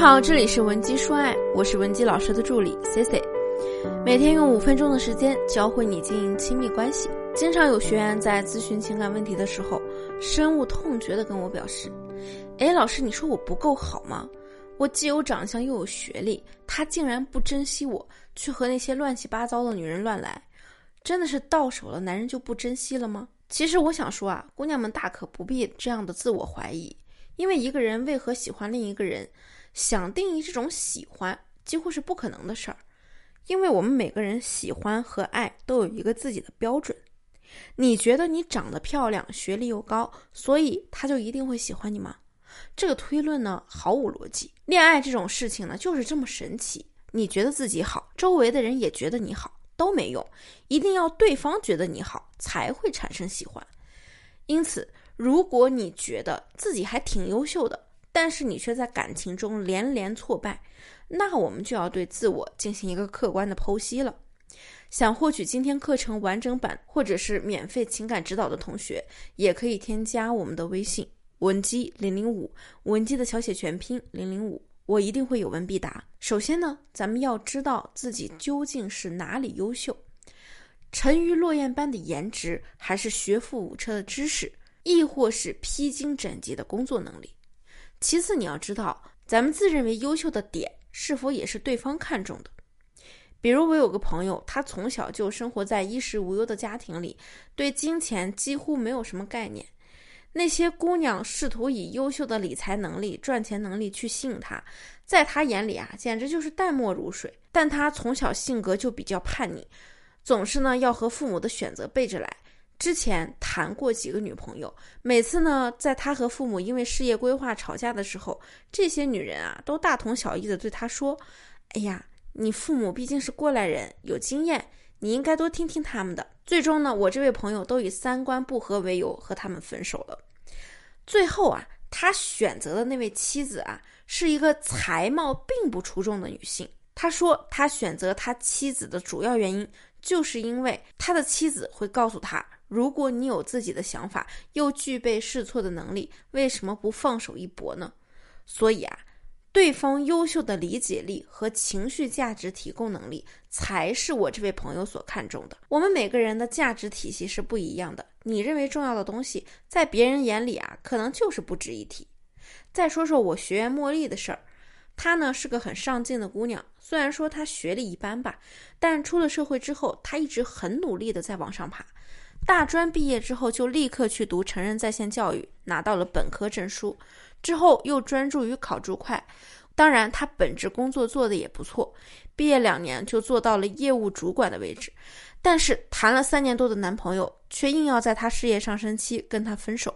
好，这里是文姬说爱，我是文姬老师的助理 C C，每天用五分钟的时间教会你经营亲密关系。经常有学员在咨询情感问题的时候，深恶痛绝的跟我表示：“哎，老师，你说我不够好吗？我既有长相又有学历，他竟然不珍惜我，去和那些乱七八糟的女人乱来，真的是到手了男人就不珍惜了吗？”其实我想说啊，姑娘们大可不必这样的自我怀疑，因为一个人为何喜欢另一个人？想定义这种喜欢几乎是不可能的事儿，因为我们每个人喜欢和爱都有一个自己的标准。你觉得你长得漂亮，学历又高，所以他就一定会喜欢你吗？这个推论呢毫无逻辑。恋爱这种事情呢就是这么神奇，你觉得自己好，周围的人也觉得你好，都没用，一定要对方觉得你好才会产生喜欢。因此，如果你觉得自己还挺优秀的，但是你却在感情中连连挫败，那我们就要对自我进行一个客观的剖析了。想获取今天课程完整版或者是免费情感指导的同学，也可以添加我们的微信文姬零零五，文姬的小写全拼零零五，我一定会有问必答。首先呢，咱们要知道自己究竟是哪里优秀，沉鱼落雁般的颜值，还是学富五车的知识，亦或是披荆斩棘的工作能力。其次，你要知道，咱们自认为优秀的点是否也是对方看重的。比如，我有个朋友，他从小就生活在衣食无忧的家庭里，对金钱几乎没有什么概念。那些姑娘试图以优秀的理财能力、赚钱能力去吸引他，在他眼里啊，简直就是淡漠如水。但他从小性格就比较叛逆，总是呢要和父母的选择背着来。之前谈过几个女朋友，每次呢，在他和父母因为事业规划吵架的时候，这些女人啊，都大同小异的对他说：“哎呀，你父母毕竟是过来人，有经验，你应该多听听他们的。”最终呢，我这位朋友都以三观不合为由和他们分手了。最后啊，他选择的那位妻子啊，是一个才貌并不出众的女性。他说，他选择他妻子的主要原因，就是因为他的妻子会告诉他。如果你有自己的想法，又具备试错的能力，为什么不放手一搏呢？所以啊，对方优秀的理解力和情绪价值提供能力，才是我这位朋友所看重的。我们每个人的价值体系是不一样的，你认为重要的东西，在别人眼里啊，可能就是不值一提。再说说我学员茉莉的事儿，她呢是个很上进的姑娘，虽然说他学历一般吧，但出了社会之后，他一直很努力的在往上爬。大专毕业之后，就立刻去读成人在线教育，拿到了本科证书。之后又专注于考注会，当然他本职工作做的也不错，毕业两年就做到了业务主管的位置。但是谈了三年多的男朋友，却硬要在他事业上升期跟他分手。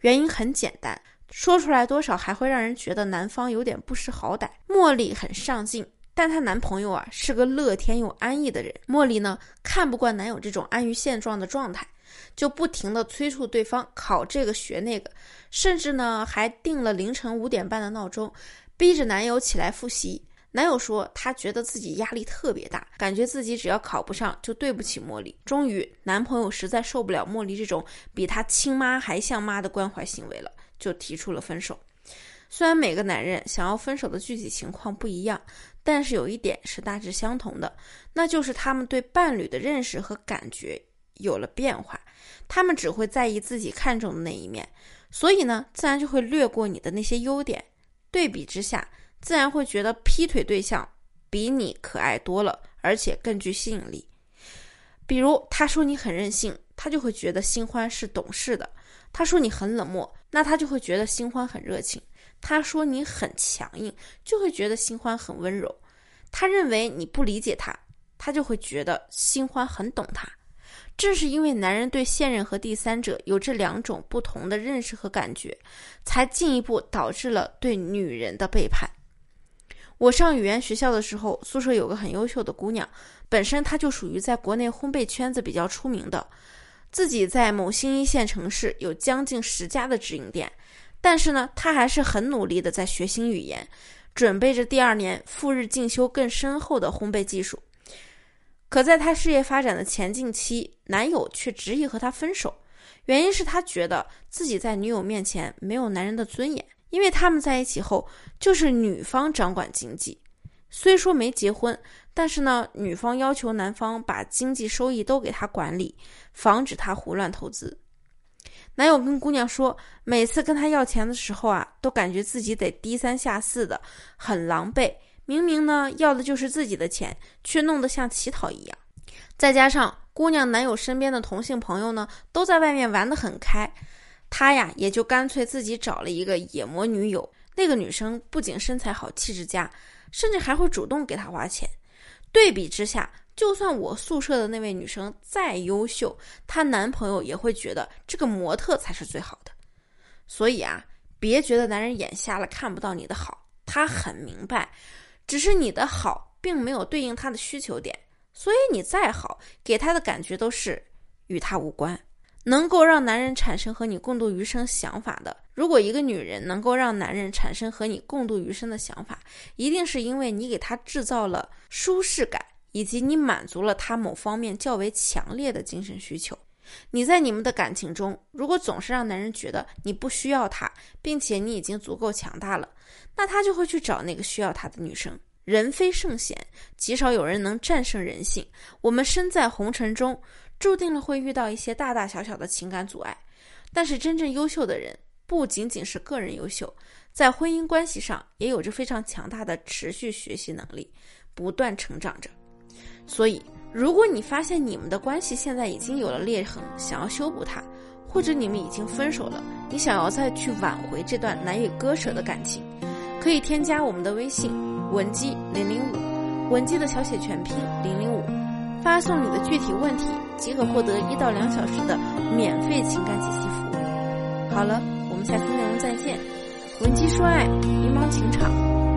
原因很简单，说出来多少还会让人觉得男方有点不识好歹。茉莉很上进。但她男朋友啊是个乐天又安逸的人，茉莉呢看不惯男友这种安于现状的状态，就不停的催促对方考这个学那个，甚至呢还定了凌晨五点半的闹钟，逼着男友起来复习。男友说他觉得自己压力特别大，感觉自己只要考不上就对不起茉莉。终于，男朋友实在受不了茉莉这种比他亲妈还像妈的关怀行为了，就提出了分手。虽然每个男人想要分手的具体情况不一样。但是有一点是大致相同的，那就是他们对伴侣的认识和感觉有了变化，他们只会在意自己看重的那一面，所以呢，自然就会略过你的那些优点。对比之下，自然会觉得劈腿对象比你可爱多了，而且更具吸引力。比如他说你很任性，他就会觉得新欢是懂事的；他说你很冷漠，那他就会觉得新欢很热情。他说你很强硬，就会觉得新欢很温柔；他认为你不理解他，他就会觉得新欢很懂他。正是因为男人对现任和第三者有这两种不同的认识和感觉，才进一步导致了对女人的背叛。我上语言学校的时候，宿舍有个很优秀的姑娘，本身她就属于在国内烘焙圈子比较出名的，自己在某新一线城市有将近十家的直营店。但是呢，他还是很努力的在学新语言，准备着第二年赴日进修更深厚的烘焙技术。可在他事业发展的前进期，男友却执意和他分手，原因是他觉得自己在女友面前没有男人的尊严，因为他们在一起后就是女方掌管经济，虽说没结婚，但是呢，女方要求男方把经济收益都给她管理，防止她胡乱投资。男友跟姑娘说，每次跟他要钱的时候啊，都感觉自己得低三下四的，很狼狈。明明呢要的就是自己的钱，却弄得像乞讨一样。再加上姑娘男友身边的同性朋友呢，都在外面玩得很开，他呀也就干脆自己找了一个野魔女友。那个女生不仅身材好、气质佳，甚至还会主动给他花钱。对比之下。就算我宿舍的那位女生再优秀，她男朋友也会觉得这个模特才是最好的。所以啊，别觉得男人眼瞎了看不到你的好，他很明白，只是你的好并没有对应他的需求点。所以你再好，给他的感觉都是与他无关。能够让男人产生和你共度余生想法的，如果一个女人能够让男人产生和你共度余生的想法，一定是因为你给他制造了舒适感。以及你满足了他某方面较为强烈的精神需求。你在你们的感情中，如果总是让男人觉得你不需要他，并且你已经足够强大了，那他就会去找那个需要他的女生。人非圣贤，极少有人能战胜人性。我们身在红尘中，注定了会遇到一些大大小小的情感阻碍。但是真正优秀的人，不仅仅是个人优秀，在婚姻关系上也有着非常强大的持续学习能力，不断成长着。所以，如果你发现你们的关系现在已经有了裂痕，想要修补它，或者你们已经分手了，你想要再去挽回这段难以割舍的感情，可以添加我们的微信文姬零零五，文姬的小写全拼零零五，发送你的具体问题，即可获得一到两小时的免费情感解析服务。好了，们下期内容再见，文姬说爱，迷茫情场。